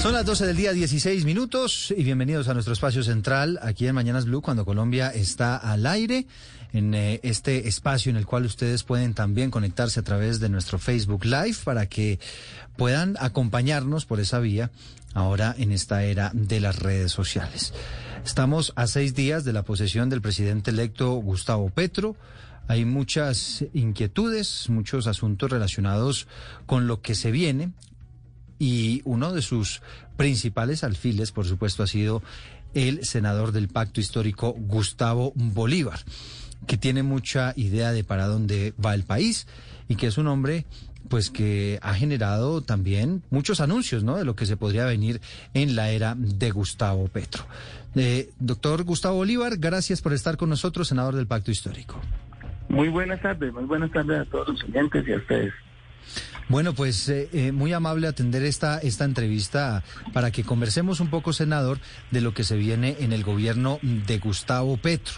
Son las 12 del día, 16 minutos, y bienvenidos a nuestro espacio central aquí en Mañanas Blue, cuando Colombia está al aire, en eh, este espacio en el cual ustedes pueden también conectarse a través de nuestro Facebook Live para que puedan acompañarnos por esa vía ahora en esta era de las redes sociales. Estamos a seis días de la posesión del presidente electo Gustavo Petro. Hay muchas inquietudes, muchos asuntos relacionados con lo que se viene y uno de sus principales alfiles, por supuesto, ha sido el senador del pacto histórico Gustavo Bolívar, que tiene mucha idea de para dónde va el país y que es un hombre pues que ha generado también muchos anuncios, ¿no? De lo que se podría venir en la era de Gustavo Petro. Eh, doctor Gustavo Bolívar, gracias por estar con nosotros, senador del Pacto Histórico. Muy buenas tardes, muy buenas tardes a todos los oyentes y a ustedes. Bueno, pues eh, eh, muy amable atender esta, esta entrevista para que conversemos un poco, senador, de lo que se viene en el gobierno de Gustavo Petro.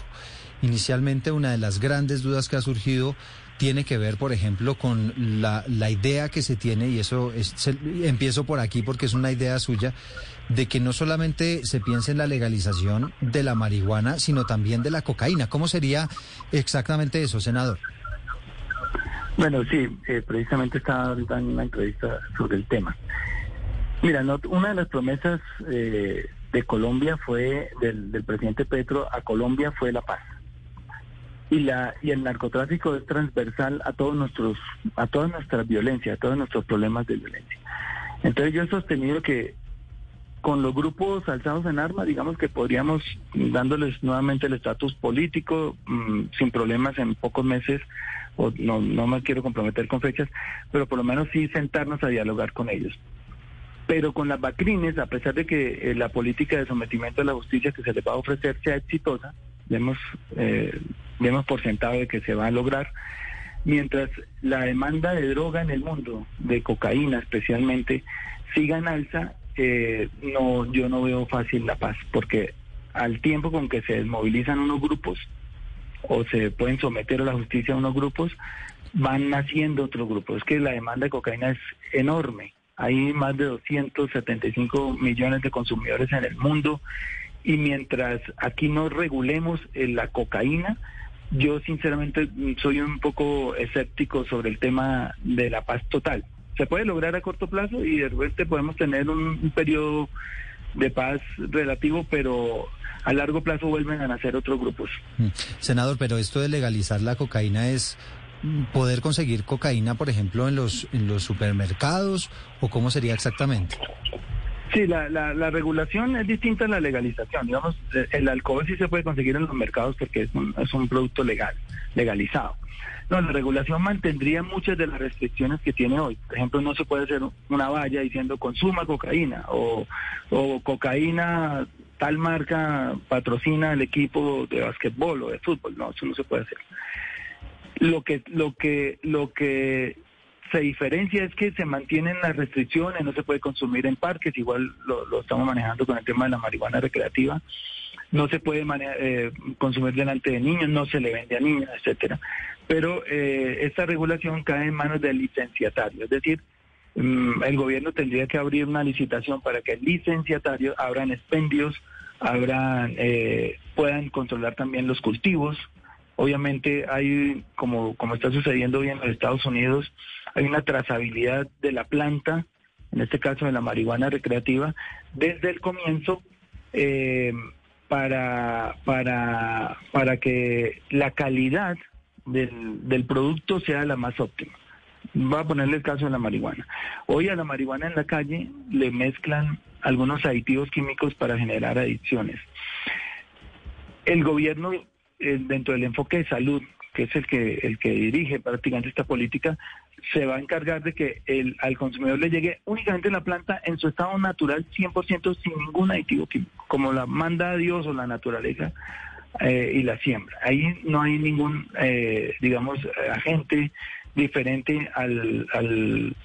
Inicialmente, una de las grandes dudas que ha surgido tiene que ver, por ejemplo, con la, la idea que se tiene, y eso es, empiezo por aquí porque es una idea suya, de que no solamente se piense en la legalización de la marihuana, sino también de la cocaína. ¿Cómo sería exactamente eso, senador? Bueno, sí, eh, precisamente estaba en una entrevista sobre el tema. Mira, una de las promesas eh, de Colombia fue, del, del, presidente Petro a Colombia fue la paz. Y, la, y el narcotráfico es transversal a todos nuestros, a toda nuestra violencia, a todos nuestros problemas de violencia. Entonces yo he sostenido que con los grupos alzados en armas, digamos que podríamos, dándoles nuevamente el estatus político, mmm, sin problemas en pocos meses, o no, no me quiero comprometer con fechas, pero por lo menos sí sentarnos a dialogar con ellos. Pero con las vacrines, a pesar de que eh, la política de sometimiento a la justicia que se les va a ofrecer sea exitosa, vemos, eh, vemos por sentado de que se va a lograr, mientras la demanda de droga en el mundo, de cocaína especialmente, siga en alza, eh, no, yo no veo fácil la paz, porque al tiempo con que se desmovilizan unos grupos, o se pueden someter a la justicia unos grupos, van naciendo otros grupos. Es que la demanda de cocaína es enorme. Hay más de 275 millones de consumidores en el mundo y mientras aquí no regulemos eh, la cocaína, yo sinceramente soy un poco escéptico sobre el tema de la paz total. Se puede lograr a corto plazo y de repente podemos tener un, un periodo de paz relativo, pero a largo plazo vuelven a nacer otros grupos. Mm. Senador, pero esto de legalizar la cocaína es poder conseguir cocaína, por ejemplo, en los, en los supermercados o cómo sería exactamente? Sí, la, la, regulación es distinta a la legalización. Digamos, eh, el alcohol sí se puede conseguir en los mercados porque es un, es un producto legal, legalizado. No, la regulación mantendría muchas de las restricciones que tiene hoy. Por ejemplo, no se puede hacer una valla diciendo consuma cocaína o, cocaína tal marca patrocina el equipo de básquetbol o de fútbol. No, eso no se puede hacer. Lo que, lo que, lo que se diferencia es que se mantienen las restricciones, no se puede consumir en parques, igual lo, estamos manejando con el tema de la marihuana recreativa, no se puede eh, consumir delante de niños, no se le vende a niños, etcétera. Pero eh, esta regulación cae en manos del licenciatario, es decir, Mm, el gobierno tendría que abrir una licitación para que el licenciatario abran expendios, abran, eh, puedan controlar también los cultivos. Obviamente hay, como, como está sucediendo hoy en los Estados Unidos, hay una trazabilidad de la planta, en este caso de la marihuana recreativa, desde el comienzo eh, para, para, para que la calidad del, del producto sea la más óptima. Voy a ponerle el caso de la marihuana. Hoy a la marihuana en la calle le mezclan algunos aditivos químicos para generar adicciones. El gobierno, eh, dentro del enfoque de salud que es el que el que dirige prácticamente esta política, se va a encargar de que el, al consumidor le llegue únicamente la planta en su estado natural, 100% sin ningún aditivo químico, como la manda Dios o la naturaleza eh, y la siembra. Ahí no hay ningún, eh, digamos, agente diferente al, al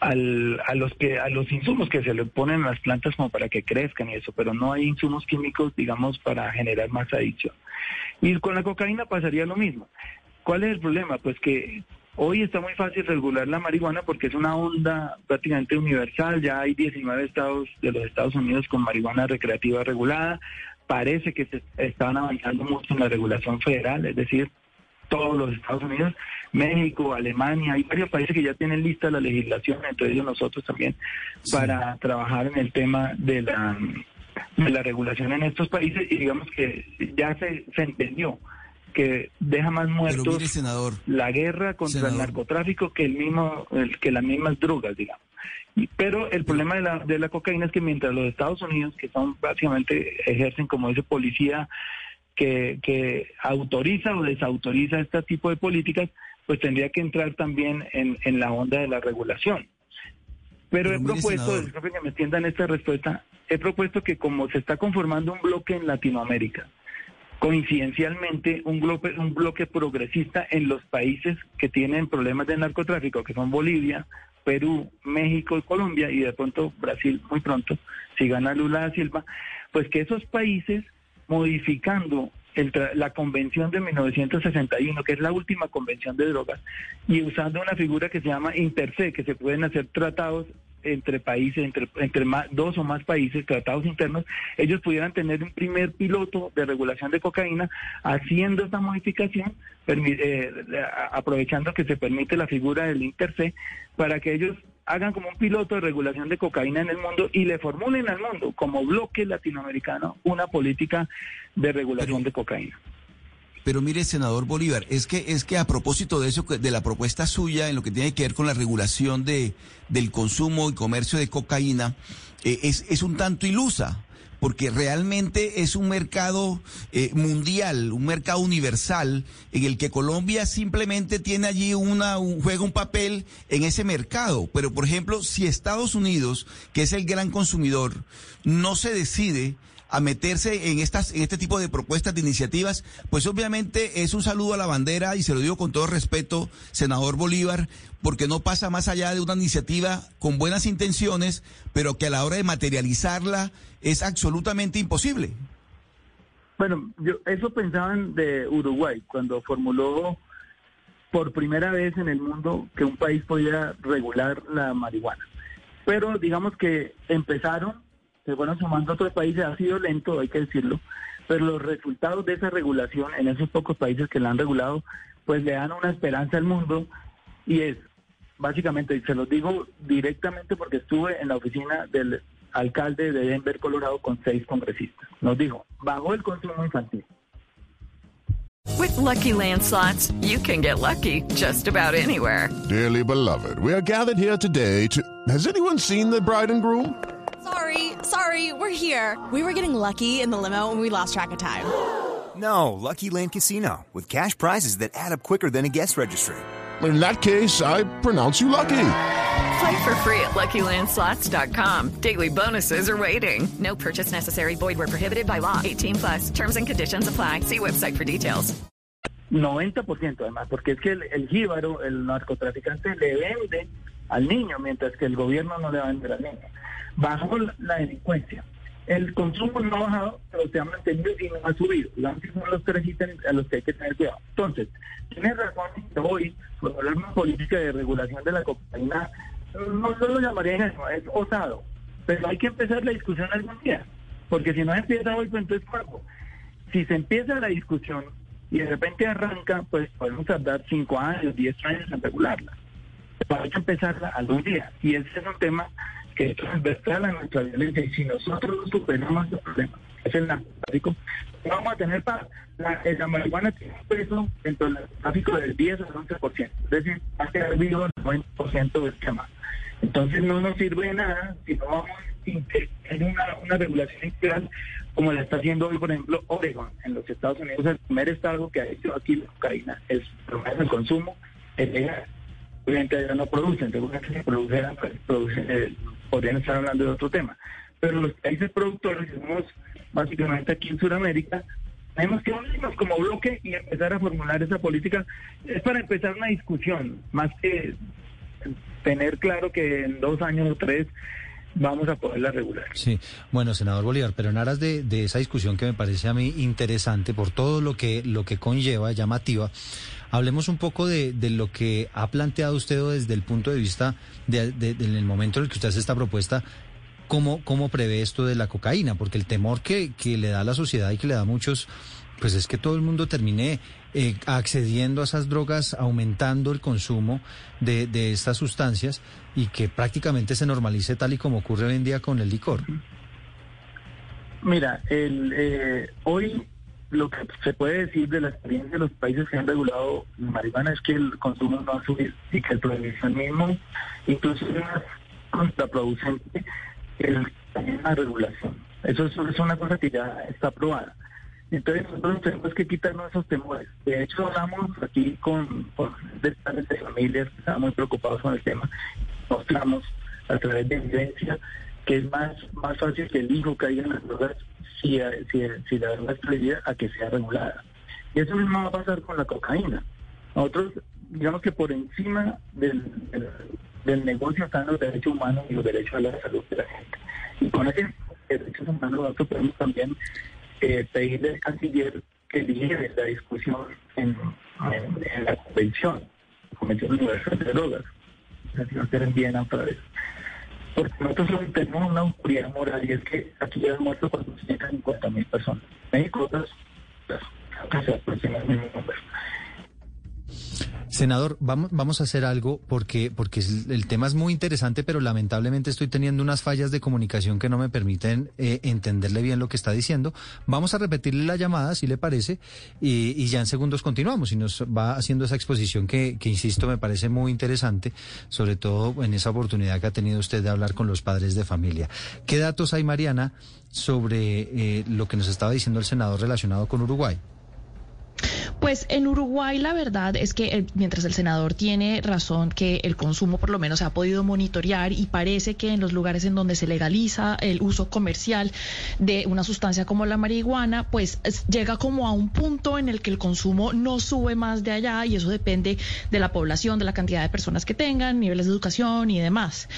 al, a los que a los insumos que se le ponen a las plantas como para que crezcan y eso, pero no hay insumos químicos, digamos, para generar más adicción. Y con la cocaína pasaría lo mismo. ¿Cuál es el problema? Pues que hoy está muy fácil regular la marihuana porque es una onda prácticamente universal. Ya hay 19 estados de los Estados Unidos con marihuana recreativa regulada. Parece que se están avanzando mucho en la regulación federal, es decir, todos los Estados Unidos, México, Alemania, hay varios países que ya tienen lista la legislación, entre ellos nosotros también, para trabajar en el tema de la, de la regulación en estos países y digamos que ya se, se entendió que deja más muertos la guerra contra el narcotráfico que el mismo el, que las mismas drogas digamos pero el problema de la, de la cocaína es que mientras los Estados Unidos que son básicamente ejercen como dice policía que, autoriza o desautoriza este tipo de políticas, pues tendría que entrar también en, en la onda de la regulación. Pero, he propuesto, disculpe que me extiendan esta respuesta, he propuesto que como se está conformando un bloque en Latinoamérica, coincidencialmente un bloque, un bloque progresista en los países que tienen problemas de narcotráfico, que son Bolivia, Perú, México y Colombia, y de pronto Brasil muy pronto, si gana Lula da Silva, pues que esos países modificando la convención de 1961, que es la última convención de drogas, y usando una figura que se llama interse, que se pueden hacer tratados entre países, entre, entre dos o más países, tratados internos, ellos pudieran tener un primer piloto de regulación de cocaína haciendo esta modificación, eh, aprovechando que se permite la figura del interse, para que ellos hagan como un piloto de regulación de cocaína en el mundo y le formulen al mundo como bloque latinoamericano una política de regulación de cocaína. Pero mire, senador Bolívar, es que es que a propósito de eso, de la propuesta suya en lo que tiene que ver con la regulación de del consumo y comercio de cocaína, eh, es, es un tanto ilusa porque realmente es un mercado eh, mundial, un mercado universal, en el que Colombia simplemente tiene allí una, un, juega un papel en ese mercado. Pero, por ejemplo, si Estados Unidos, que es el gran consumidor, no se decide a meterse en estas en este tipo de propuestas de iniciativas, pues obviamente es un saludo a la bandera y se lo digo con todo respeto, senador Bolívar, porque no pasa más allá de una iniciativa con buenas intenciones, pero que a la hora de materializarla es absolutamente imposible. Bueno, yo eso pensaban de Uruguay cuando formuló por primera vez en el mundo que un país podía regular la marihuana. Pero digamos que empezaron se fueron sumando otros países, ha sido lento, hay que decirlo, pero los resultados de esa regulación en esos pocos países que la han regulado, pues le dan una esperanza al mundo y es, básicamente, y se los digo directamente porque estuve en la oficina del alcalde de Denver, Colorado, con seis congresistas. Nos dijo, bajó el consumo infantil. With lucky landslots, you can get lucky just about anywhere. Dearly beloved, we are gathered here today to. Has anyone seen the bride and groom? Sorry, sorry, we're here. We were getting lucky in the limo and we lost track of time. No, Lucky Land Casino, with cash prizes that add up quicker than a guest registry. In that case, I pronounce you lucky. Play for free at LuckyLandSlots.com. Daily bonuses are waiting. No purchase necessary. Void where prohibited by law. 18 plus. Terms and conditions apply. See website for details. 90% además, porque es que el, el jíbaro, el narcotraficante, le vende al niño, mientras que el gobierno no le va a vender al niño. Bajó la, delincuencia. El consumo no ha bajado, pero se ha mantenido y no ha subido. Digamos que son los tres ítems a los que hay que tener cuidado. Entonces, tiene razón que hoy, por hablar de política de regulación de la cocaína, no, lo llamaría eso, es osado. Pero hay que empezar la discusión algún día. Porque si no empieza hoy, pues entonces ¿cuándo? Si se empieza la discusión y de repente arranca, pues podemos tardar cinco años, diez años en regularla. Pero hay que empezarla algún día. Y ese es un tema que es transversal a nuestra violencia y si nosotros no superamos el problema, es el narcotráfico, vamos a tener paz. La, la marihuana tiene un peso dentro del tráfico del 10 al 11%, es decir, va a quedar vivo el 90% del tema. Entonces no nos sirve de nada si no vamos en una, una regulación integral como la está haciendo hoy, por ejemplo, Oregon, en los Estados Unidos, el primer estado que ha hecho aquí la cocaína es el consumo, es legal. Obviamente ya no producen, seguramente pues, producen, eh, podrían estar hablando de otro tema. Pero los países productores, somos básicamente aquí en Sudamérica, tenemos que unirnos como bloque y empezar a formular esa política. Es para empezar una discusión, más que tener claro que en dos años o tres vamos a poderla regular. Sí, bueno, senador Bolívar, pero en aras de, de, esa discusión que me parece a mí interesante por todo lo que, lo que conlleva, llamativa, hablemos un poco de, de lo que ha planteado usted desde el punto de vista de, en el momento en el que usted hace esta propuesta. ¿Cómo, ¿Cómo prevé esto de la cocaína? Porque el temor que, que le da a la sociedad y que le da a muchos pues es que todo el mundo termine eh, accediendo a esas drogas, aumentando el consumo de, de, estas sustancias y que prácticamente se normalice tal y como ocurre hoy en día con el licor. Mira, el, eh, hoy lo que se puede decir de la experiencia de los países que han regulado la marihuana es que el consumo no ha subido y que el prohibicionismo incluso es contraproducente el, la regulación. Eso es, es una cosa que ya está aprobada. Entonces nosotros tenemos que quitarnos esos temores. De hecho, hablamos aquí con, con de padres familias que están muy preocupados con el tema. Mostramos a través de evidencia que es más, más fácil que el hijo caiga en las drogas si, si, si la droga es prohibida a que sea regulada. Y eso mismo va a pasar con la cocaína. Nosotros, digamos que por encima del, del, negocio están los derechos humanos y los derechos a la salud de la gente. Y con esos derechos humanos nosotros podemos también eh, pedirle al canciller que lidere la discusión en, en, la convención, la Convención Universal de Drogas, la señora en Viena otra vez. Porque nosotros tenemos una oscuridad moral y es que aquí ya han muerto 450 mil personas. México, otras, casi aproximadamente número. Senador, vamos, vamos a hacer algo porque, porque el tema es muy interesante, pero lamentablemente estoy teniendo unas fallas de comunicación que no me permiten eh, entenderle bien lo que está diciendo. Vamos a repetirle la llamada, si le parece, y, y, ya en segundos continuamos y nos va haciendo esa exposición que, que, insisto, me parece muy interesante, sobre todo en esa oportunidad que ha tenido usted de hablar con los padres de familia. ¿Qué datos hay, Mariana, sobre eh, lo que nos estaba diciendo el senador relacionado con Uruguay? Pues en Uruguay la verdad es que el, mientras el senador tiene razón que el consumo por lo menos se ha podido monitorear y parece que en los lugares en donde se legaliza el uso comercial de una sustancia como la marihuana, pues llega como a un punto en el que el consumo no sube más de allá y eso depende de la población, de la cantidad de personas que tengan, niveles de educación y demás.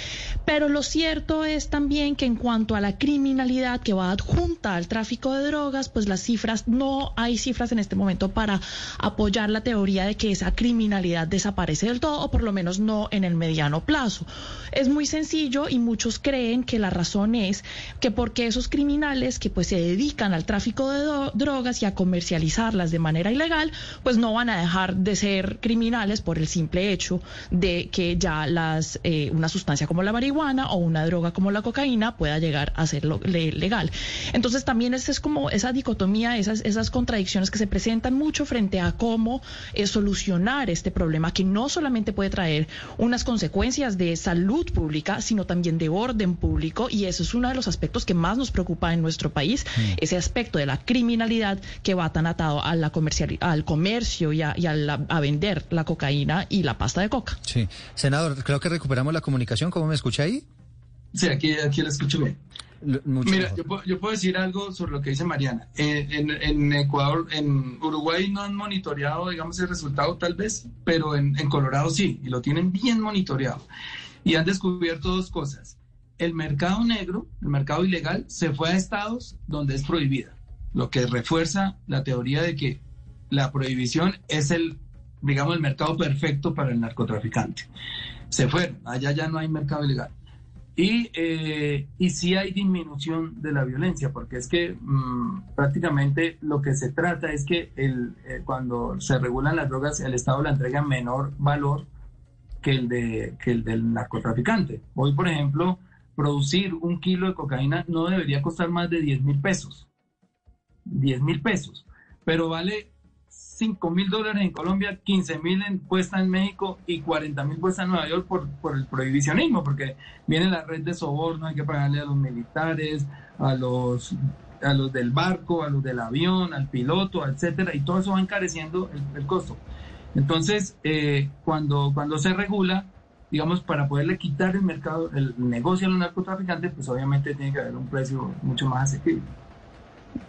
Pero lo cierto es también que en cuanto a la criminalidad que va adjunta al tráfico de drogas, pues las cifras, no hay cifras en este momento para apoyar la teoría de que esa criminalidad desaparece del todo o por lo menos no en el mediano plazo. Es muy sencillo y muchos creen que la razón es que porque esos criminales que pues se dedican al tráfico de drogas y a comercializarlas de manera ilegal, pues no van a dejar de ser criminales por el simple hecho de que ya las eh, una sustancia como la marihuana o una droga como la cocaína pueda llegar a ser legal. Entonces también es, es como esa dicotomía, esas, esas contradicciones que se presentan mucho frente a cómo eh, solucionar este problema que no solamente puede traer unas consecuencias de salud pública, sino también de orden público y eso es uno de los aspectos que más nos preocupa en nuestro país, mm. ese aspecto de la criminalidad que va tan atado a la comercial, al comercio y, a, y a, la, a, vender la cocaína y la pasta de coca. Sí, senador, creo que recuperamos la comunicación, ¿cómo me escucha ahí? Sí, aquí, aquí la escucho bien. Mucho Mira, yo puedo, yo puedo, decir algo sobre lo que dice Mariana. En, en, en, Ecuador, en Uruguay no han monitoreado, digamos, el resultado tal vez, pero en, en Colorado sí, y lo tienen bien monitoreado. Y han descubierto dos cosas. El mercado negro, el mercado ilegal, se fue a estados donde es prohibida, lo que refuerza la teoría de que la prohibición es el, digamos, el mercado perfecto para el narcotraficante. Se fueron, allá ya no hay mercado ilegal. Y, eh, y sí hay disminución de la violencia, porque es que mmm, prácticamente lo que se trata es que el, eh, cuando se regulan las drogas, el Estado le entrega menor valor que el, de, que el del narcotraficante. Hoy, por ejemplo, producir un kilo de cocaína no debería costar más de 10 mil pesos. 10 mil pesos. Pero vale 5 mil dólares en Colombia, 15 mil en, puesta en México y 40 mil puesta en Nueva York por, por el prohibicionismo, porque viene la red de soborno, hay que pagarle a los militares, a los a los del barco, a los del avión, al piloto, etcétera, y todo eso va encareciendo el, costo. Entonces, eh, cuando, cuando se regula, digamos, para poderle quitar el mercado, el negocio a los narcotraficantes, pues obviamente tiene que haber un precio mucho más asequible.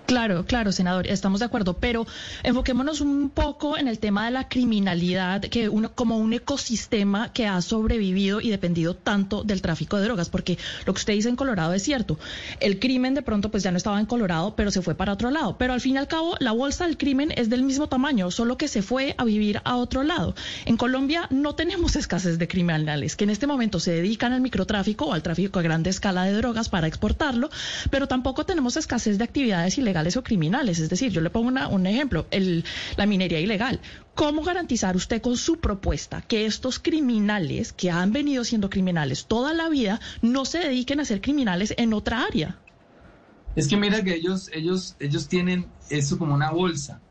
Claro, claro, senador, estamos de acuerdo, pero enfoquémonos un poco en el tema de la criminalidad, que uno como un ecosistema que ha sobrevivido y dependido tanto del tráfico de drogas, porque lo que usted dice en Colorado es cierto. El crimen de pronto pues ya no estaba en Colorado, pero se fue para otro lado. Pero al fin y al cabo, la bolsa del crimen es del mismo tamaño, solo que se fue a vivir a otro lado. En Colombia no tenemos escasez de criminales que en este momento se dedican al microtráfico o al tráfico a gran escala de drogas para exportarlo, pero tampoco tenemos escasez de actividades ilegales o criminales. Es decir, yo le pongo un ejemplo, el, la minería ilegal. ¿Cómo garantizar usted con su propuesta que estos criminales que han venido siendo criminales toda la vida no se dediquen a ser criminales en otra área? Es que mira que ellos, ellos, ellos tienen eso como una bolsa.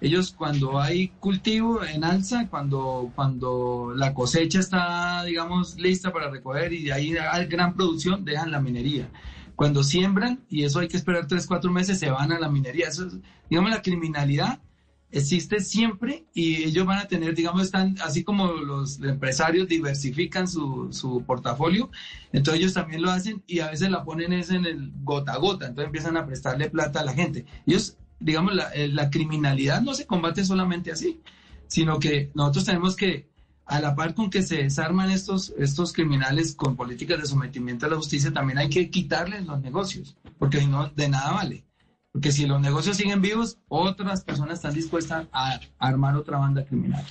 Ellos cuando hay cultivo en alza, cuando, cuando la cosecha está, digamos, lista para recoger y ahí hay gran producción, dejan la minería. Cuando siembran, y eso hay que esperar tres, cuatro meses, se van a la minería. Eso digamos, la criminalidad existe siempre y ellos van a tener, digamos, están, así como los empresarios diversifican su, su portafolio, entonces ellos también lo hacen y a veces la ponen es en el gota a gota, entonces empiezan a prestarle plata a la gente. Ellos, digamos, la, eh, la criminalidad no se combate solamente así, sino que nosotros tenemos que a la par con que se desarman estos, estos criminales con políticas de sometimiento a la justicia, también hay que quitarles los negocios, porque si no, de nada vale. Porque si los negocios siguen vivos, otras personas están dispuestas a armar otra banda criminal.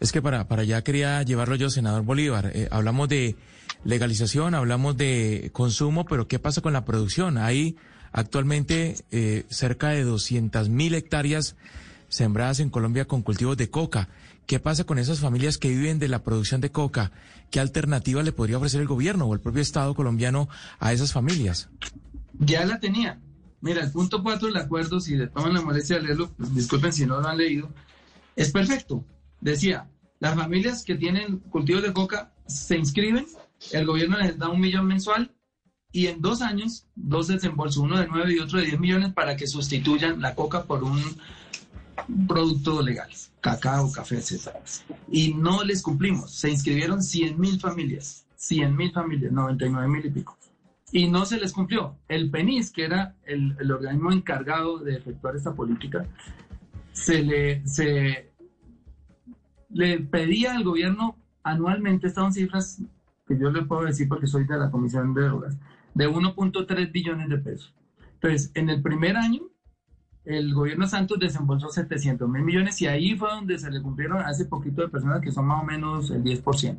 Es que para, para allá quería llevarlo yo, senador Bolívar. Eh, hablamos de legalización, hablamos de consumo, pero ¿qué pasa con la producción? Hay actualmente eh, cerca de 200 mil hectáreas sembradas en Colombia con cultivos de coca. ¿Qué pasa con esas familias que viven de la producción de coca? ¿Qué alternativa le podría ofrecer el gobierno o el propio Estado colombiano a esas familias? Ya la tenía. Mira, el punto 4 del acuerdo, si le toman la molestia de leerlo, pues, disculpen si no lo han leído, es perfecto. Decía, las familias que tienen cultivos de coca se inscriben, el gobierno les da un millón mensual y en dos años, dos desembolsos, uno de nueve y otro de diez millones para que sustituyan la coca por un producto legal cacao, café, etc. Y no les cumplimos. Se inscribieron 100 mil familias, 100 mil familias, 99 mil y pico. Y no se les cumplió. El PENIS, que era el, organismo encargado de efectuar esta política, se le, se le pedía al gobierno anualmente, estas cifras que yo le puedo decir porque soy de la Comisión de Drogas, de 1.3 billones de pesos. Entonces, en el primer año el gobierno Santos desembolsó 700 mil millones y ahí fue donde se le cumplieron a ese poquito de personas que son más o menos el 10%.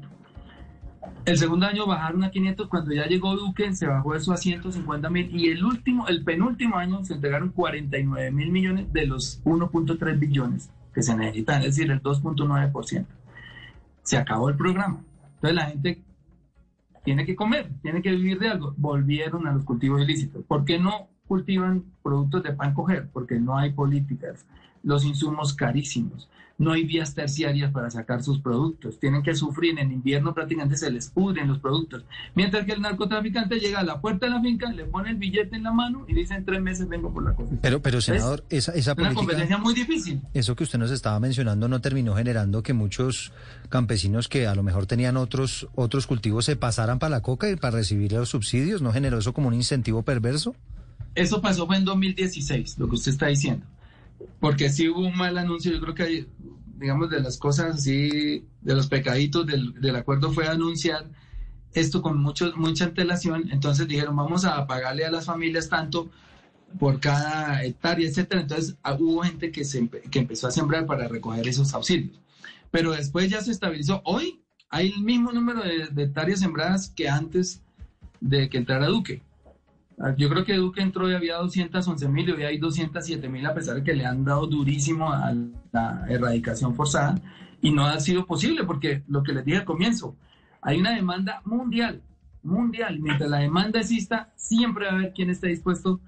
El segundo año bajaron a 500, cuando ya llegó Duque se bajó eso a 150 mil y el último, el penúltimo año se entregaron 49 mil millones de los 1.3 billones que se necesitan, es decir, el 2.9%. Se acabó el programa. Entonces la gente tiene que comer, tiene que vivir de algo. Volvieron a los cultivos ilícitos. ¿Por qué no cultivan productos de pan coger porque no hay políticas, los insumos carísimos, no hay vías terciarias para sacar sus productos, tienen que sufrir en invierno prácticamente se les pudren los productos, mientras que el narcotraficante llega a la puerta de la finca, le pone el billete en la mano y dice en tres meses vengo por la cosa. Pero, pero senador, esa, esa política, una competencia muy difícil. Eso que usted nos estaba mencionando no terminó generando que muchos campesinos que a lo mejor tenían otros otros cultivos se pasaran para la coca y para recibir los subsidios, ¿no generó eso como un incentivo perverso? Eso pasó fue en 2016, lo que usted está diciendo. Porque sí hubo un mal anuncio, yo creo que hay, digamos, de las cosas así, de los pecaditos del, acuerdo fue anunciar esto con mucho, mucha antelación. Entonces dijeron, vamos a pagarle a las familias tanto por cada hectárea, etcétera. Entonces ah, hubo gente que, se, que empezó a sembrar para recoger esos auxilios. Pero después ya se estabilizó. Hoy hay el mismo número de, de hectáreas sembradas que antes de que entrara Duque. Yo creo que Duque entró y había 211 mil y hoy hay 207 mil a pesar de que le han dado durísimo a la erradicación forzada y no ha sido posible porque lo que les dije al comienzo, hay una demanda mundial, mundial. Mientras la demanda exista, siempre va a haber quien esté dispuesto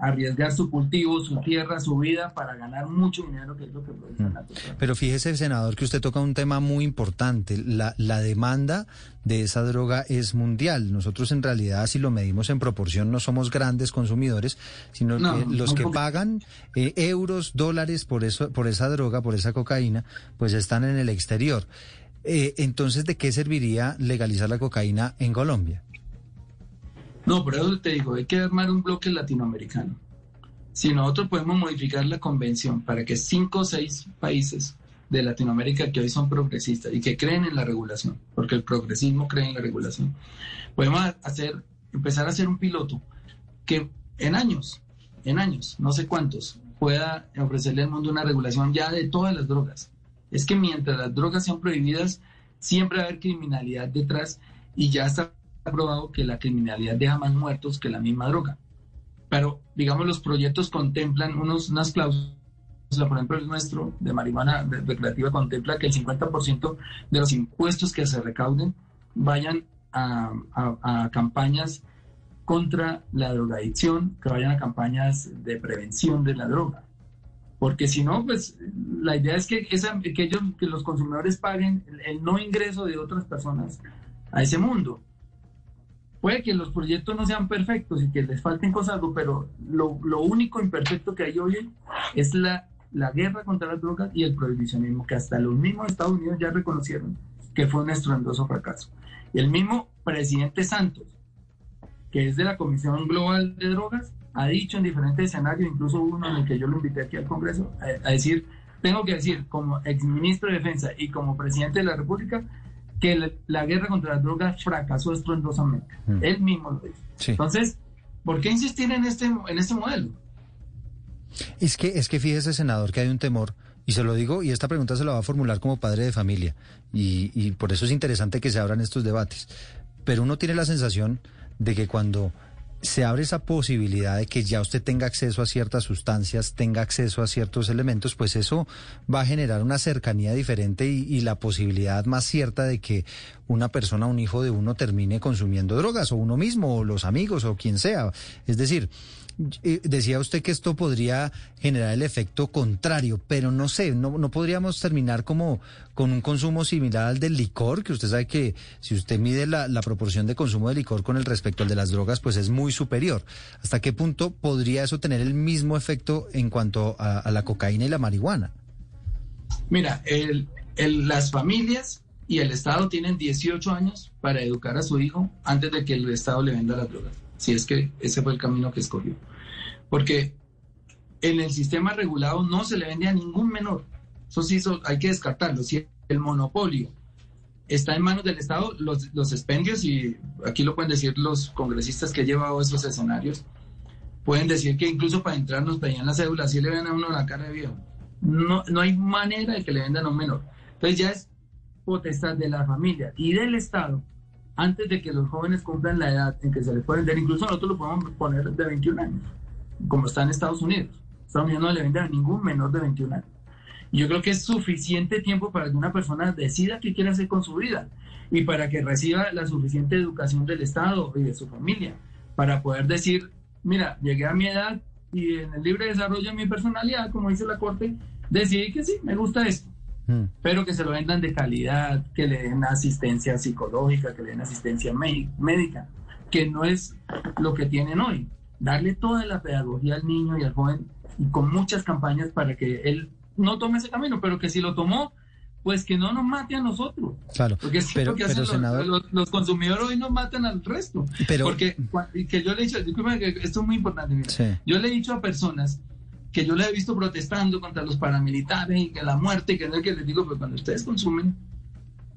arriesgar su cultivo, su tierra, su vida para ganar mucho dinero, que es lo que produce mm. Pero fíjese, senador, que usted toca un tema muy importante. La, la demanda de esa droga es mundial. Nosotros en realidad, si lo medimos en proporción, no somos grandes consumidores, sino que los que pagan eh, euros, dólares por eso, por esa droga, por esa cocaína, pues están en el exterior. Eh, entonces, ¿de qué serviría legalizar la cocaína en Colombia? No, por eso te digo, hay que armar un bloque latinoamericano. Si nosotros podemos modificar la convención para que cinco o seis países de Latinoamérica que hoy son progresistas y que creen en la regulación, porque el progresismo cree en la regulación, podemos hacer, empezar a hacer un piloto que en años, en años, no sé cuántos, pueda ofrecerle al mundo una regulación ya de todas las drogas. Es que mientras las drogas sean prohibidas, siempre va a haber criminalidad detrás y ya está probado que la criminalidad deja más muertos que la misma droga. Pero, digamos, los proyectos contemplan unos, unas cláusulas, por ejemplo, el nuestro de marihuana recreativa contempla que el 50% de los impuestos que se recauden vayan a, a campañas contra la drogadicción, que vayan a campañas de prevención de la droga. Porque si no, pues la idea es que, esa, que, ellos, que los consumidores paguen el no ingreso de otras personas a ese mundo. Puede que los proyectos no sean perfectos y que les falten cosas, pero lo, lo único imperfecto que hay hoy es la, la guerra contra las drogas y el prohibicionismo, que hasta los mismos Estados Unidos ya reconocieron que fue un estruendoso fracaso. Y el mismo presidente Santos, que es de la Comisión Global de Drogas, ha dicho en diferentes escenarios, incluso uno en el que yo lo invité aquí al Congreso, a, a decir, tengo que decir, como exministro de Defensa y como presidente de la República, que la, guerra contra las drogas fracasó estruendosamente. Mm. Él mismo lo dice. Entonces, ¿por qué insistir en este, en este modelo? Es que, es que fíjese, senador, que hay un temor. Y se lo digo, y esta pregunta se la va a formular como padre de familia. Y, y por eso es interesante que se abran estos debates. Pero uno tiene la sensación de que cuando se abre esa posibilidad de que ya usted tenga acceso a ciertas sustancias, tenga acceso a ciertos elementos, pues eso va a generar una cercanía diferente y, la posibilidad más cierta de que una persona, un hijo de uno, termine consumiendo drogas, o uno mismo, o los amigos, o quien sea. Es decir, eh, decía usted que esto podría generar el efecto contrario, pero no sé, no, no podríamos terminar como con un consumo similar al del licor, que usted sabe que si usted mide la, proporción de consumo de licor con el respecto al de las drogas, pues es muy superior. ¿Hasta qué punto podría eso tener el mismo efecto en cuanto a, la cocaína y la marihuana? Mira, el, las familias y el Estado tienen 18 años para educar a su hijo antes de que el Estado le venda las drogas, si es que ese fue el camino que escogió. Porque en el sistema regulado no se le vende a ningún menor. Eso sí, hay que descartarlo. Si el monopolio está en manos del Estado, los, expendios, y aquí lo pueden decir los congresistas que han llevado esos escenarios, pueden decir que incluso para entrar nos pedían la cédula, así le ven a uno la cara de viejo. No, no hay manera de que le vendan a un menor. Entonces ya es potestad de la familia y del Estado antes de que los jóvenes cumplan la edad en que se les puede vender. Incluso nosotros lo podemos poner de 21 años como está en Estados Unidos. Estados Unidos no le vende a ningún menor de 21 años. Y yo creo que es suficiente tiempo para que una persona decida qué quiere hacer con su vida y para que reciba la suficiente educación del Estado y de su familia para poder decir, mira, llegué a mi edad y en el libre desarrollo de mi personalidad, como dice la Corte, decidí que sí, me gusta esto. Mm. Pero que se lo vendan de calidad, que le den asistencia psicológica, que le den asistencia médica, que no es lo que tienen hoy darle toda la pedagogía al niño y al joven y con muchas campañas para que él no tome ese camino, pero que si lo tomó, pues que no nos mate a nosotros. Claro, porque pero, que los, consumidores hoy nos matan al resto. Pero, porque que yo le he dicho, esto es muy importante, yo le he dicho a personas que yo le he visto protestando contra los paramilitares y que la muerte, que no es que les digo, pero cuando ustedes consumen,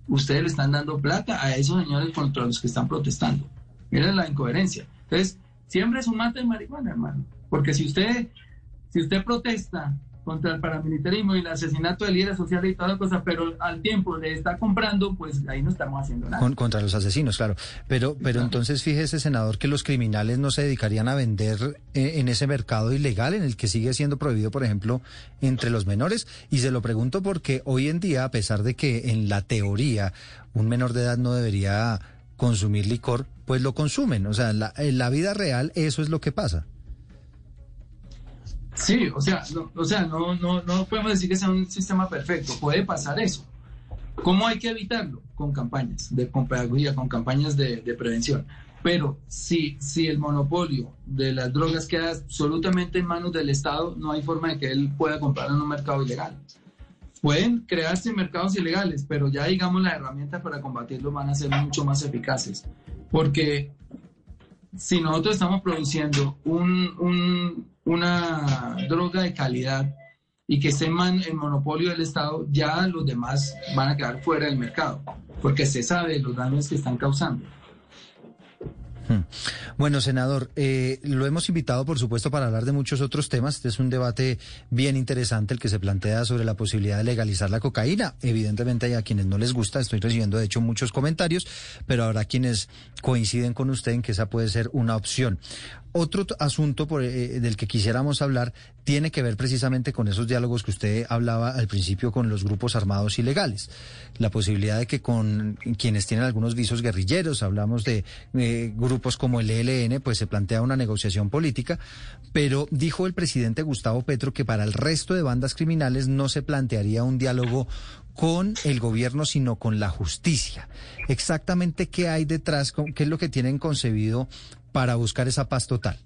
ustedes le están dando plata a esos señores contra los que están protestando. Miren la incoherencia. Entonces, Siempre es un mate de marihuana, hermano. Porque si usted, si usted protesta contra el paramilitarismo y el asesinato de líderes sociales y toda la cosa, pero al tiempo le está comprando, pues ahí no estamos haciendo nada. contra los asesinos, claro. Pero, pero entonces fíjese, senador, que los criminales no se dedicarían a vender eh, en ese mercado ilegal en el que sigue siendo prohibido, por ejemplo, entre los menores. Y se lo pregunto porque hoy en día, a pesar de que en la teoría un menor de edad no debería consumir licor, pues lo consumen. O sea, en la, vida real eso es lo que pasa. Sí, o sea, no, o sea, no, no, no podemos decir que sea un sistema perfecto. Puede pasar eso. ¿Cómo hay que evitarlo? Con campañas de con pedagogía, con campañas de, de, prevención. Pero si, si el monopolio de las drogas queda absolutamente en manos del Estado, no hay forma de que él pueda comprar en un mercado ilegal. Pueden crearse mercados ilegales, pero ya digamos las herramientas para combatirlo van a ser mucho más eficaces. Porque si nosotros estamos produciendo un, una droga de calidad y que esté en monopolio del Estado, ya los demás van a quedar fuera del mercado, porque se sabe los daños que están causando. Hmm. Bueno, senador, eh, lo hemos invitado, por supuesto, para hablar de muchos otros temas. Este es un debate bien interesante el que se plantea sobre la posibilidad de legalizar la cocaína. Evidentemente hay a quienes no les gusta, estoy recibiendo de hecho muchos comentarios, pero habrá quienes coinciden con usted en que esa puede ser una opción. Otro asunto por, eh, del que quisiéramos hablar tiene que ver precisamente con esos diálogos que usted hablaba al principio con los grupos armados ilegales. La posibilidad de que con quienes tienen algunos visos guerrilleros, hablamos de eh, grupos como el ELN, pues se plantea una negociación política, pero dijo el presidente Gustavo Petro que para el resto de bandas criminales no se plantearía un diálogo con el gobierno, sino con la justicia. Exactamente qué hay detrás, qué es lo que tienen concebido para buscar esa paz total?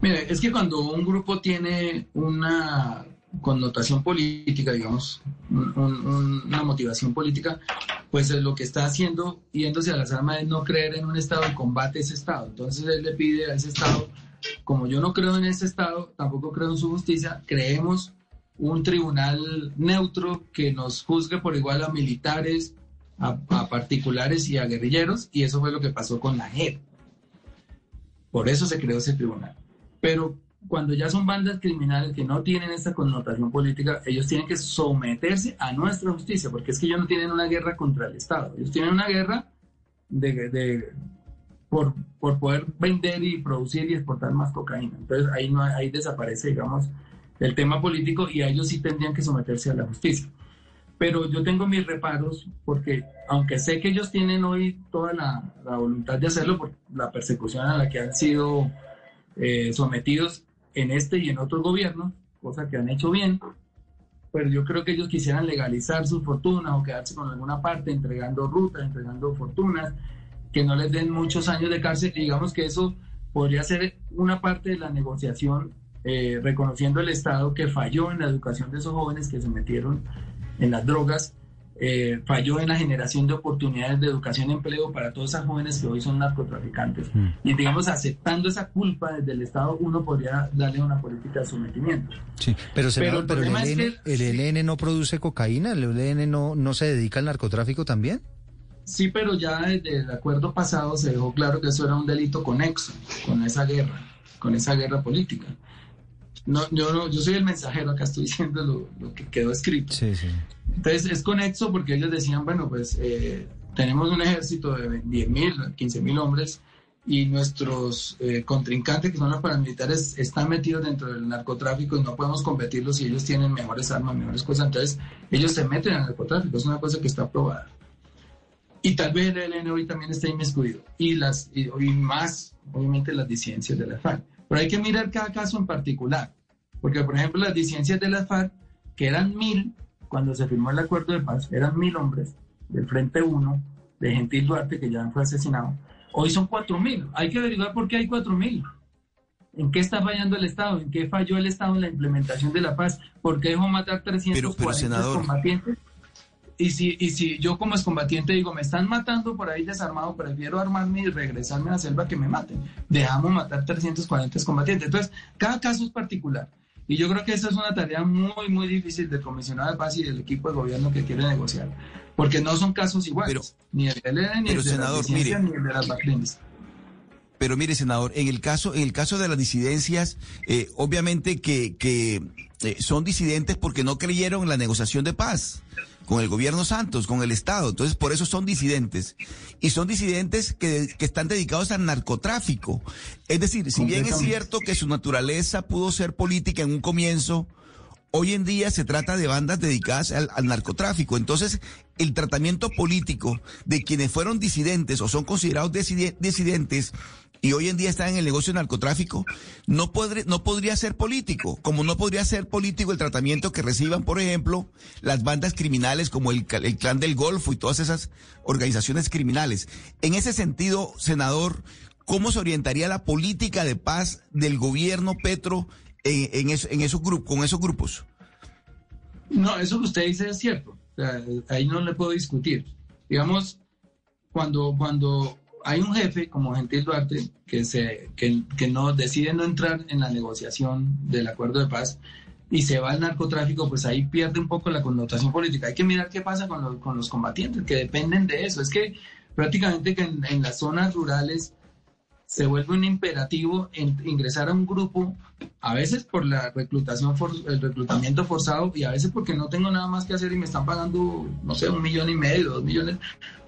Mire, es que cuando un grupo tiene una connotación política, digamos, una motivación política, pues lo que está haciendo, yéndose a las armas, es no creer en un Estado y combate ese Estado. Entonces él le pide a ese Estado, como yo no creo en ese Estado, tampoco creo en su justicia, creemos un tribunal neutro que nos juzgue por igual a militares, a, particulares y a guerrilleros, y eso fue lo que pasó con la JEP. Por eso se creó ese tribunal. Pero cuando ya son bandas criminales que no tienen esta connotación política, ellos tienen que someterse a nuestra justicia, porque es que ellos no tienen una guerra contra el Estado, ellos tienen una guerra de, por, por, poder vender y producir y exportar más cocaína. Entonces ahí, ahí desaparece, digamos, el tema político y a ellos sí tendrían que someterse a la justicia pero yo tengo mis reparos porque aunque sé que ellos tienen hoy toda la, voluntad de hacerlo por la persecución a la que han sido eh, sometidos en este y en otros gobiernos, cosa que han hecho bien, pero yo creo que ellos quisieran legalizar su fortuna o quedarse con alguna parte entregando rutas, entregando fortunas, que no les den muchos años de cárcel. digamos que eso podría ser una parte de la negociación, eh, reconociendo el Estado que falló en la educación de esos jóvenes que se metieron en las drogas, eh, falló en la generación de oportunidades de educación y empleo para todas esas jóvenes que hoy son narcotraficantes. Mm. Y digamos, aceptando esa culpa desde el Estado, uno podría darle una política de sometimiento. Sí, pero, el, pero el, ELN, no produce cocaína, el ELN no, no se dedica al narcotráfico también. Sí, pero ya desde el acuerdo pasado se dejó claro que eso era un delito conexo con esa guerra, con esa guerra política. No, yo, no, yo soy el mensajero, acá estoy diciendo lo, que quedó escrito. Entonces es conexo porque ellos decían, bueno, pues eh, tenemos un ejército de 10.000, 15.000 hombres y nuestros eh, contrincantes, que son los paramilitares, están metidos dentro del narcotráfico y no podemos competirlos si ellos tienen mejores armas, mejores cosas. Entonces ellos se meten en el narcotráfico, es una cosa que está aprobada. Y tal vez el ELN hoy también está inmiscuido. Y, las, y, y más, obviamente, las disidencias de la FARC. Pero hay que mirar cada caso en particular, porque por ejemplo las disidencias de la FARC, que eran mil, cuando se firmó el acuerdo de paz, eran mil hombres del Frente 1, de Gentil Duarte, que ya fue asesinado, hoy son cuatro mil. Hay que averiguar por qué hay cuatro mil. ¿En qué está fallando el Estado? ¿En qué falló el Estado en la implementación de la paz? ¿Por qué dejó matar 340 combatientes? Y si, y si yo como excombatiente digo, me están matando por ahí desarmado, prefiero armarme y regresarme a la selva que me maten. Dejamos matar 340 combatientes. Entonces, cada caso es particular. Y yo creo que esa es una tarea muy, muy difícil del comisionado de paz y del equipo de gobierno que quiere negociar. Porque no son casos iguales. ni el ni el de la ni el de las vacunas. Pero mire, senador, en el caso, en el caso de las disidencias, eh, obviamente que, que eh, son disidentes porque no creyeron en la negociación de paz con el gobierno Santos, con el Estado. Entonces, por eso son disidentes. Y son disidentes que, que están dedicados al narcotráfico. Es decir, si bien es cierto que su naturaleza pudo ser política en un comienzo, hoy en día se trata de bandas dedicadas al, narcotráfico. Entonces, el tratamiento político de quienes fueron disidentes o son considerados disidentes y hoy en día están en el negocio del narcotráfico, no, no podría ser político, como no podría ser político el tratamiento que reciban, por ejemplo, las bandas criminales como el, el Clan del Golfo y todas esas organizaciones criminales. En ese sentido, senador, ¿cómo se orientaría la política de paz del gobierno Petro en, en, esos grupos, con esos grupos? No, eso que usted dice es cierto. ahí no le puedo discutir. Digamos, cuando, cuando hay un jefe como Gentil Duarte que, se, que, que, no decide no entrar en la negociación del acuerdo de paz y se va al narcotráfico, pues ahí pierde un poco la connotación política. Hay que mirar qué pasa con, los, con los combatientes que dependen de eso. Es que prácticamente que en, las zonas rurales se vuelve un imperativo ingresar a un grupo, a veces por la reclutación, el reclutamiento forzado y a veces porque no tengo nada más que hacer y me están pagando, no sé, un millón y medio, dos millones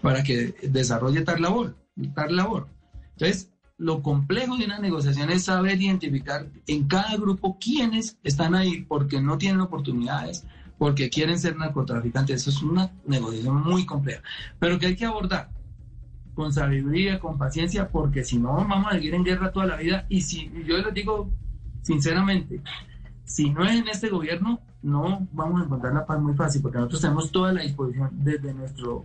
para que desarrolle tal labor, tal labor. Entonces, lo complejo de una negociación es saber identificar en cada grupo quiénes están ahí porque no tienen oportunidades, porque quieren ser narcotraficantes. Eso es una negociación muy compleja, pero que hay que abordar con sabiduría, con paciencia, porque si no vamos a seguir en guerra toda la vida. Y si yo les digo sinceramente, si no es en este gobierno, no vamos a encontrar la paz muy fácil, porque nosotros tenemos toda la disposición desde nuestro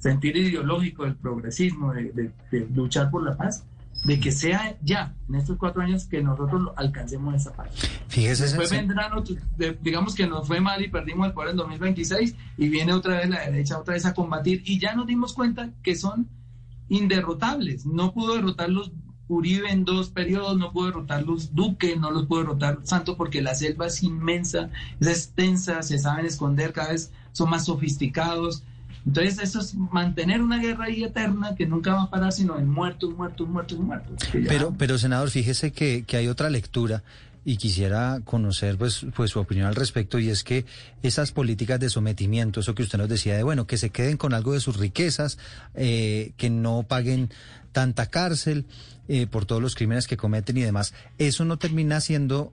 sentir ideológico del progresismo, de, luchar por la paz, de que sea ya, en estos cuatro años, que nosotros alcancemos esa paz. Fíjese. Después vendrán digamos que nos fue mal y perdimos el poder en 2026 y viene otra vez la derecha, otra vez a combatir y ya nos dimos cuenta que son inderrotables. No pudo derrotarlos Uribe en dos periodos, no pudo derrotarlos Duque, no los pudo derrotar Santos porque la selva es inmensa, es extensa, se saben esconder, cada vez son más sofisticados. Entonces eso es mantener una guerra ahí eterna que nunca va a parar, sino en muertos, muertos, muertos, muertos. Pero, pero senador, fíjese que, que hay otra lectura y quisiera conocer pues, pues su opinión al respecto y es que esas políticas de sometimiento, eso que usted nos decía de bueno, que se queden con algo de sus riquezas, eh, que no paguen tanta cárcel eh, por todos los crímenes que cometen y demás, ¿eso no termina siendo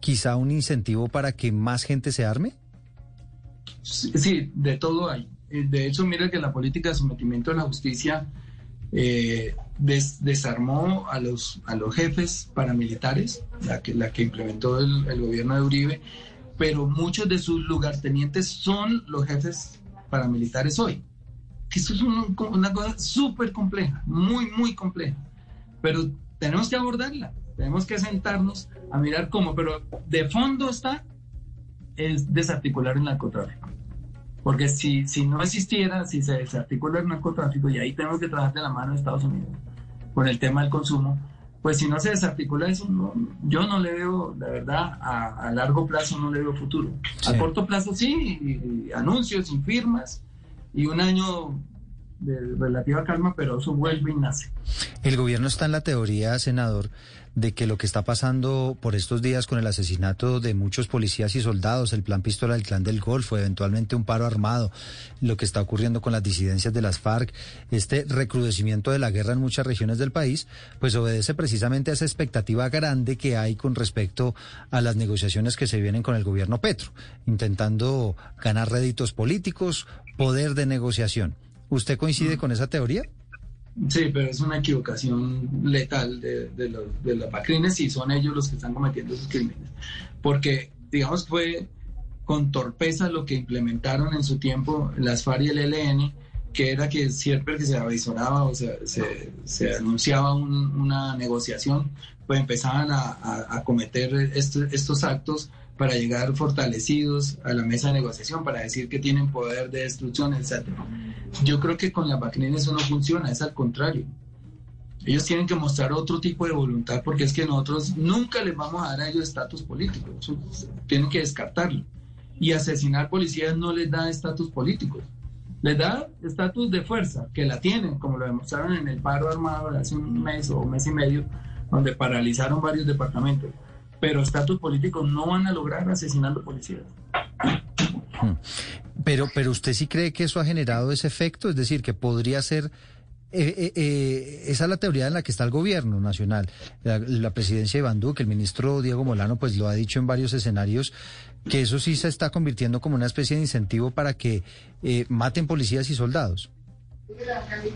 quizá un incentivo para que más gente se arme? Sí, de todo hay. Eh, de hecho, mira que la política de sometimiento a la justicia eh, desarmó a los, a los jefes paramilitares, la que, la que implementó el, gobierno de Uribe, pero muchos de sus lugartenientes son los jefes paramilitares hoy. Eso es una cosa súper compleja, muy, muy compleja. Pero tenemos que abordarla, tenemos que sentarnos a mirar cómo, pero de fondo está es desarticular el narcotráfico. Porque si, si no existiera, si se desarticula el narcotráfico, y ahí tenemos que trabajar de la mano de Estados Unidos con el tema del consumo, pues si no se desarticula eso, yo no le veo, la verdad, a, largo plazo no le veo futuro. A corto plazo sí, anuncios y firmas, y un año de relativa calma, pero eso vuelve y nace. El gobierno está en la teoría, senador, de que lo que está pasando por estos días con el asesinato de muchos policías y soldados, el plan pistola del clan del Golfo, eventualmente un paro armado, lo que está ocurriendo con las disidencias de las FARC, este recrudecimiento de la guerra en muchas regiones del país, pues obedece precisamente a esa expectativa grande que hay con respecto a las negociaciones que se vienen con el gobierno Petro, intentando ganar réditos políticos, poder de negociación. ¿Usted coincide mm. con esa teoría? Sí, pero es una equivocación letal de, de, los, de los pacrines y son ellos los que están cometiendo esos crímenes. Porque, digamos, fue con torpeza lo que implementaron en su tiempo las FARC y el ELN, que era que siempre que se avisoraba o se, se, anunciaba una negociación, pues empezaban a, a, cometer estos actos para llegar fortalecidos a la mesa de negociación, para decir que tienen poder de destrucción, etc. Yo creo que con la Bacnin eso no funciona, es al contrario. Ellos tienen que mostrar otro tipo de voluntad porque es que nosotros nunca les vamos a dar a ellos estatus político, tienen que descartarlo. Y asesinar policías no les da estatus político, les da estatus de fuerza, que la tienen, como lo demostraron en el paro armado hace un mes o un mes y medio, donde paralizaron varios departamentos pero estatus políticos no van a lograr asesinando policías. Hmm. Pero, pero usted sí cree que eso ha generado ese efecto, es decir, que podría ser eh, eh, eh, esa es la teoría en la que está el gobierno nacional. La, presidencia de Iván Duque, el ministro Diego Molano, pues lo ha dicho en varios escenarios, que eso sí se está convirtiendo como una especie de incentivo para que maten policías y soldados.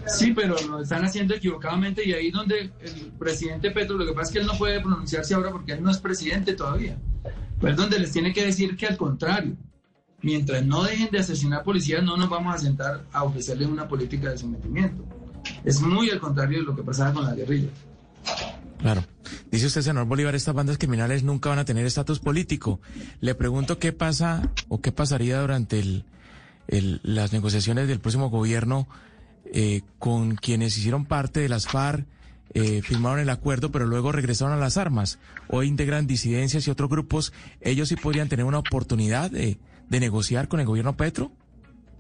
Sí, pero lo están haciendo equivocadamente y ahí donde el presidente Petro, lo que pasa es que él no puede pronunciarse ahora porque él no es presidente todavía. Pues donde les tiene que decir que al contrario, mientras no dejen de asesinar policías, no nos vamos a sentar a ofrecerles una política de sometimiento. Es muy al contrario de lo que pasaba con la guerrilla. Claro. Dice usted, senador Bolívar, estas bandas criminales nunca van a tener estatus político. Le pregunto qué pasa o qué pasaría durante el, las negociaciones del próximo gobierno eh, con quienes hicieron parte de las FARC, eh, firmaron el acuerdo, pero luego regresaron a las armas. Hoy integran disidencias y otros grupos. ¿Ellos sí podrían tener una oportunidad de, de negociar con el gobierno Petro?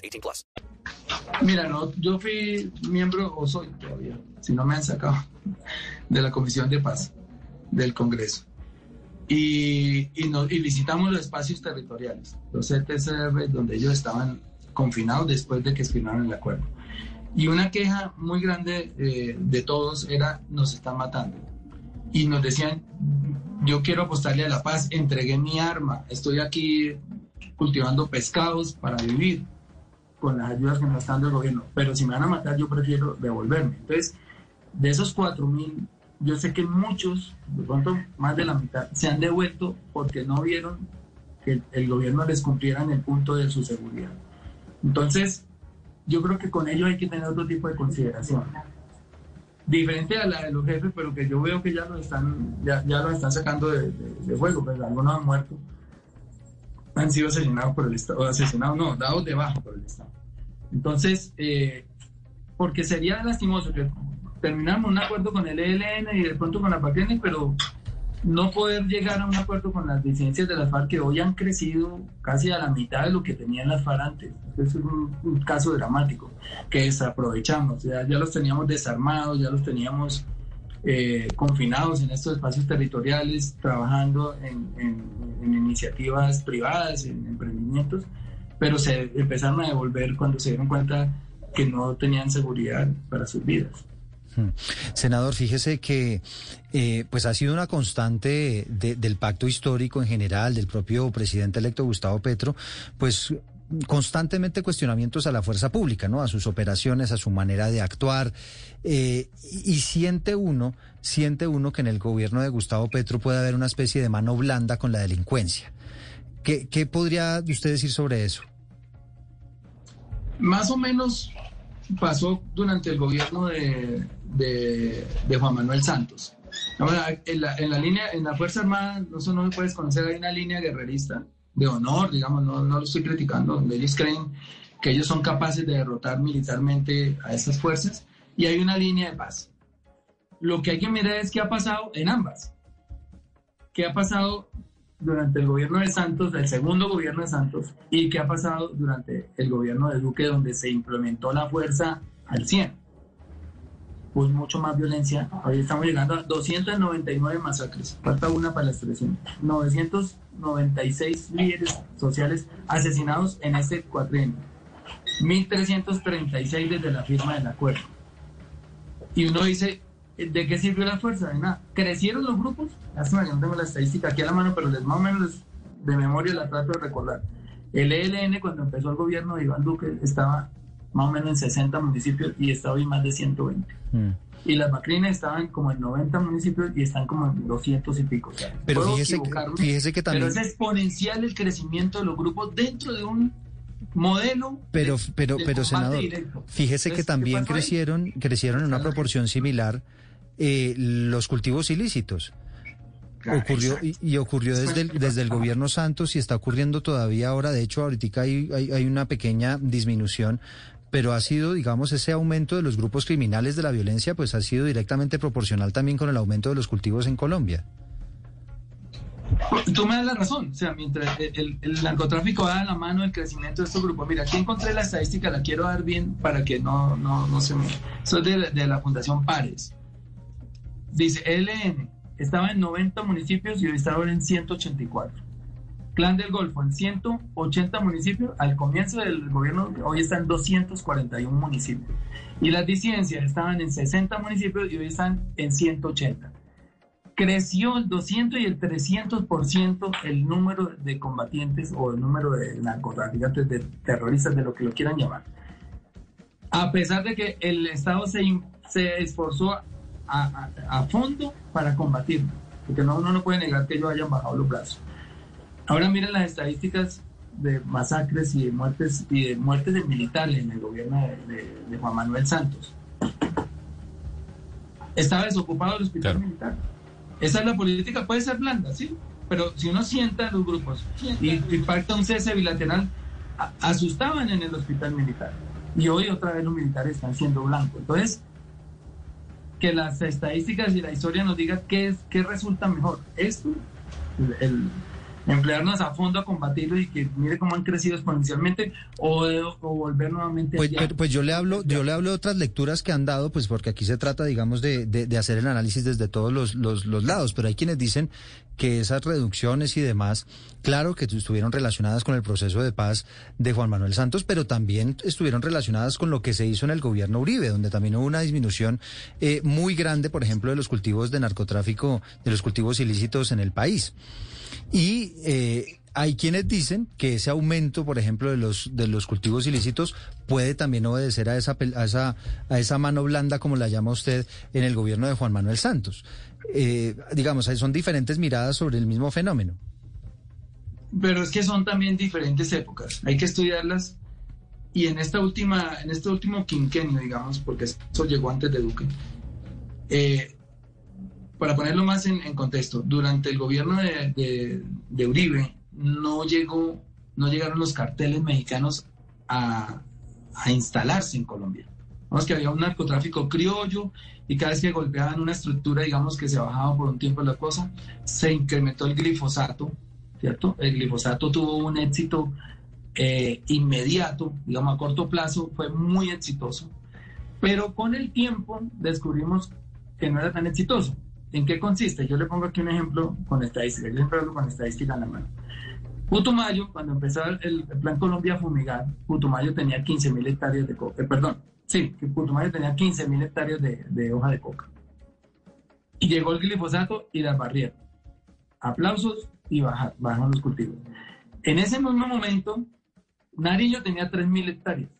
18 plus. Mira, no, yo fui miembro, o soy todavía, si no me han sacado, de la Comisión de Paz del Congreso. y, y, visitamos los espacios territoriales, los ETCR, donde ellos estaban confinados después de que firmaron el acuerdo. Y una queja muy grande eh, de todos era, nos están matando. Y nos decían, yo quiero apostarle a la paz, entregué mi arma, estoy aquí cultivando pescados para vivir con las ayudas que nos está dando el gobierno, pero si me van a matar yo prefiero devolverme. Entonces, de esos 4.000 yo sé que muchos, de pronto más de la mitad, se han devuelto porque no vieron que el, gobierno les cumpliera en el punto de su seguridad. Entonces, yo creo que con ello hay que tener otro tipo de consideración. Diferente a la de los jefes, pero que yo veo que ya lo están, ya, ya lo están sacando de, de, juego, pero pues, algunos han muerto. Han sido asesinados por el Estado, asesinados, no, dados de baja por el Estado. Entonces, eh, porque sería lastimoso que terminamos un acuerdo con el ELN y de pronto con la PACRENI, pero no poder llegar a un acuerdo con las disidencias de las FARC que hoy han crecido casi a la mitad de lo que tenían las FARC antes. Es un, caso dramático que desaprovechamos. Ya, ya los teníamos desarmados, ya los teníamos eh, confinados en estos espacios territoriales, trabajando en, en iniciativas privadas, en emprendimientos, pero se empezaron a devolver cuando se dieron cuenta que no tenían seguridad para sus vidas. Hmm. Senador, fíjese que eh, pues ha sido una constante del pacto histórico en general, del propio presidente electo Gustavo Petro, pues constantemente cuestionamientos a la fuerza pública, ¿no? A sus operaciones, a su manera de actuar. Eh, y siente uno, siente uno que en el gobierno de Gustavo Petro puede haber una especie de mano blanda con la delincuencia. ¿Qué, podría usted decir sobre eso? Más o menos pasó durante el gobierno de, Juan Manuel Santos. En la, en la, línea, en la Fuerza Armada, eso no se puede conocer, hay una línea guerrerista de honor, digamos, no, no lo estoy criticando, donde ellos creen que ellos son capaces de derrotar militarmente a estas fuerzas, y hay una línea de paz. Lo que hay que mirar es qué ha pasado en ambas. ¿Qué ha pasado durante el gobierno de Santos, el segundo gobierno de Santos, y qué ha pasado durante el gobierno de Duque, donde se implementó la fuerza al 100. Pues mucho más violencia. Hoy estamos llegando a 299 masacres. Falta una para las 300. 996 líderes sociales asesinados en este cuatrienio. 1.336 desde la firma del acuerdo. Y uno dice, ¿De qué sirvió la fuerza? De nada. ¿Crecieron los grupos? Lástima que no tengo la estadística aquí a la mano, pero les, más o menos de memoria la trato de recordar. El ELN, cuando empezó el gobierno de Iván Duque, estaba más o menos en 60 municipios y está hoy más de 120. Mm. Y las macrinas estaban como en 90 municipios y están como en 200 y pico. pero fíjese que, fíjese que, también... Pero es exponencial el crecimiento de los grupos dentro de un modelo. Pero, pero, pero senador, fíjese que también crecieron, crecieron en una proporción similar eh, los cultivos ilícitos. ocurrió y, ocurrió desde el, desde el gobierno Santos y está ocurriendo todavía ahora. De hecho, ahorita hay, hay, una pequeña disminución, pero ha sido, digamos, ese aumento de los grupos criminales de la violencia, pues ha sido directamente proporcional también con el aumento de los cultivos en Colombia. Tú me das la razón, o sea, mientras el, narcotráfico va a la mano del crecimiento de estos grupos. Mira, aquí encontré la estadística, la quiero dar bien para que no, no, no se me... Es de, de la Fundación Pares. Dice, LN estaba en 90 municipios y hoy está ahora en 184. Clan del Golfo en 180 municipios, al comienzo del gobierno hoy están en 241 municipios. Y las disidencias estaban en 60 municipios y hoy están en 180. Creció el 200 y el 300% el número de combatientes o el número de narcotraficantes, de terroristas, de lo que lo quieran llamar. A pesar de que el Estado se, se esforzó a, a, fondo para combatirlo, porque no, uno no puede negar que ellos hayan bajado los brazos. Ahora miren las estadísticas de masacres y de muertes y de muertes de militares en el gobierno de, Juan Manuel Santos. Estaba desocupado el hospital militar. Esa es la política, puede ser blanda, sí, pero si uno sienta los grupos y, y un cese bilateral, asustaban en el hospital militar. Y hoy otra vez los militares están siendo blancos. Entonces, que las estadísticas y la historia nos digan qué, es, qué resulta mejor. Esto, el, emplearnos a fondo a combatirlo y que mire cómo han crecido exponencialmente o, volver nuevamente pues, pues, yo le hablo yo le hablo de otras lecturas que han dado pues porque aquí se trata digamos de, de, hacer el análisis desde todos los, los, los, lados pero hay quienes dicen que esas reducciones y demás claro que estuvieron relacionadas con el proceso de paz de Juan Manuel Santos pero también estuvieron relacionadas con lo que se hizo en el gobierno Uribe donde también hubo una disminución eh, muy grande por ejemplo de los cultivos de narcotráfico de los cultivos ilícitos en el país y eh, hay quienes dicen que ese aumento, por ejemplo, de los de los cultivos ilícitos puede también obedecer a esa a esa a esa mano blanda, como la llama usted, en el gobierno de Juan Manuel Santos. Eh, digamos, son diferentes miradas sobre el mismo fenómeno. Pero es que son también diferentes épocas. Hay que estudiarlas y en esta última, en este último quinquenio, digamos, porque eso llegó antes de Duque. Eh, para ponerlo más en, contexto, durante el gobierno de, Uribe no llegaron los carteles mexicanos a, instalarse en Colombia. Vamos que había un narcotráfico criollo y cada vez que golpeaban una estructura, digamos que se bajaba por un tiempo la cosa, se incrementó el glifosato, ¿cierto? El glifosato tuvo un éxito eh, inmediato, digamos a corto plazo, fue muy exitoso, pero con el tiempo descubrimos que no era tan exitoso. ¿En qué consiste? Yo le pongo aquí un ejemplo con estadística. Yo siempre hablo con estadística en la mano. Putumayo, cuando empezó el, Plan Colombia a fumigar, Putumayo tenía 15 mil hectáreas de coca. Eh, perdón, sí, Putumayo tenía 15 mil hectáreas de, hoja de coca. Y llegó el glifosato y la barrieron. Aplausos y bajaron los cultivos. En ese mismo momento, Nariño tenía 3 mil hectáreas.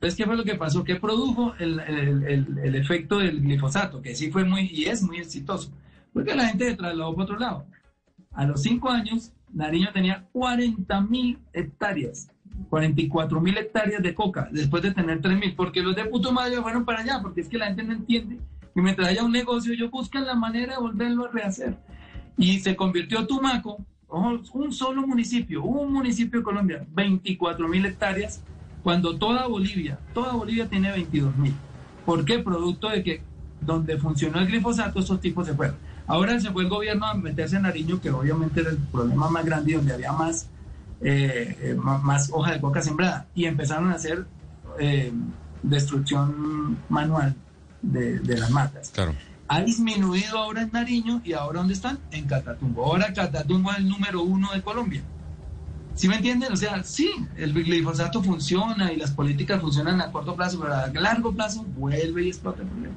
Entonces, ¿qué fue lo que pasó? ¿Qué produjo el, efecto del glifosato? Que sí fue muy, y es muy exitoso. Porque la gente se trasladó para otro lado. A los cinco años, Nariño tenía 40 mil hectáreas, 44 mil hectáreas de coca, después de tener 3 mil, porque los de Putumayo fueron para allá, porque es que la gente no entiende y mientras haya un negocio, ellos buscan la manera de volverlo a rehacer. Y se convirtió Tumaco, un solo municipio, un municipio de Colombia, 24 mil hectáreas, cuando toda Bolivia, toda Bolivia tiene 22 mil. ¿Por qué? Producto de que donde funcionó el glifosato, esos tipos se fueron. Ahora se fue el gobierno a meterse en Nariño, que obviamente era el problema más grande y donde había más, eh, eh, más, hoja de coca sembrada. Y empezaron a hacer eh, destrucción manual de, de, las matas. Claro. Ha disminuido ahora en Nariño y ahora ¿dónde están? En Catatumbo. Ahora Catatumbo es el número uno de Colombia. ¿Sí me entienden? O sea, sí, el glifosato funciona y las políticas funcionan a corto plazo, pero a largo plazo vuelve y explota el problema.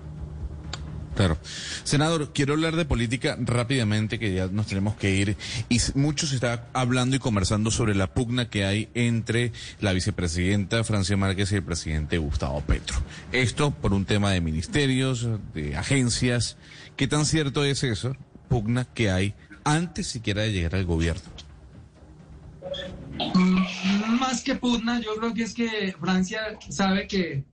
Claro. Senador, quiero hablar de política rápidamente, que ya nos tenemos que ir. Y mucho se está hablando y conversando sobre la pugna que hay entre la vicepresidenta Francia Márquez y el presidente Gustavo Petro. Esto por un tema de ministerios, de agencias. ¿Qué tan cierto es eso, pugna que hay antes siquiera de llegar al gobierno? Mm, más que pugna, yo creo que es que Francia sabe que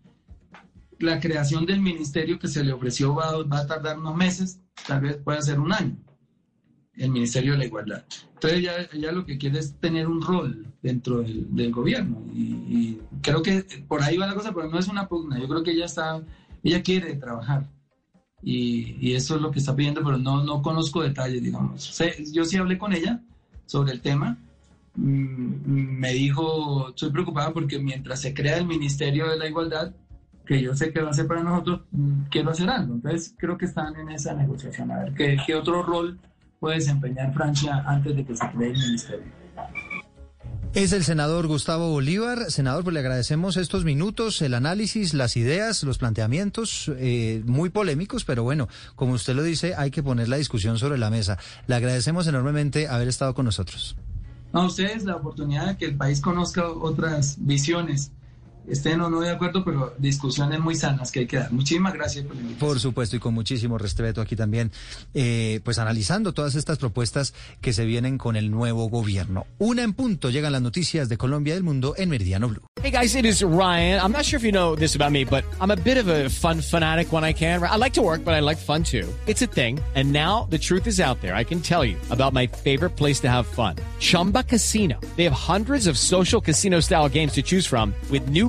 la creación del ministerio que se le ofreció va, a tardar unos meses, tal vez pueda ser un año, el Ministerio de la Igualdad. Entonces ella, lo que quiere es tener un rol dentro del, gobierno y, creo que por ahí va la cosa, pero no es una pugna, yo creo que ella está, ella quiere trabajar y, eso es lo que está pidiendo, pero no, no conozco detalles, digamos. yo sí hablé con ella sobre el tema. Mm, me dijo, estoy preocupada porque mientras se crea el Ministerio de la Igualdad, que yo sé que va a ser para nosotros, mm, quiero hacer algo. Entonces creo que están en esa negociación, a ver qué, otro rol puede desempeñar Francia antes de que se cree el ministerio. Es el senador Gustavo Bolívar. Senador, pues le agradecemos estos minutos, el análisis, las ideas, los planteamientos, eh, muy polémicos, pero bueno, como usted lo dice, hay que poner la discusión sobre la mesa. Le agradecemos enormemente haber estado con nosotros. A ustedes la oportunidad de que el país conozca otras visiones estén o no de acuerdo, pero discusiones muy sanas que hay que dar. Muchísimas gracias por la invitación. Por supuesto, y con muchísimo respeto aquí también, eh, pues analizando todas estas propuestas que se vienen con el nuevo gobierno. Una en punto, llegan las noticias de Colombia y del mundo en Meridiano Blue. Hey guys, it is Ryan. I'm not sure if you know this about me, but I'm a bit of a fun fanatic when I can. I like to work, but I like fun too. It's a thing. And now the truth is out there. I can tell you about my favorite place to have fun. Chumba Casino. They have hundreds of social casino style games to choose from with new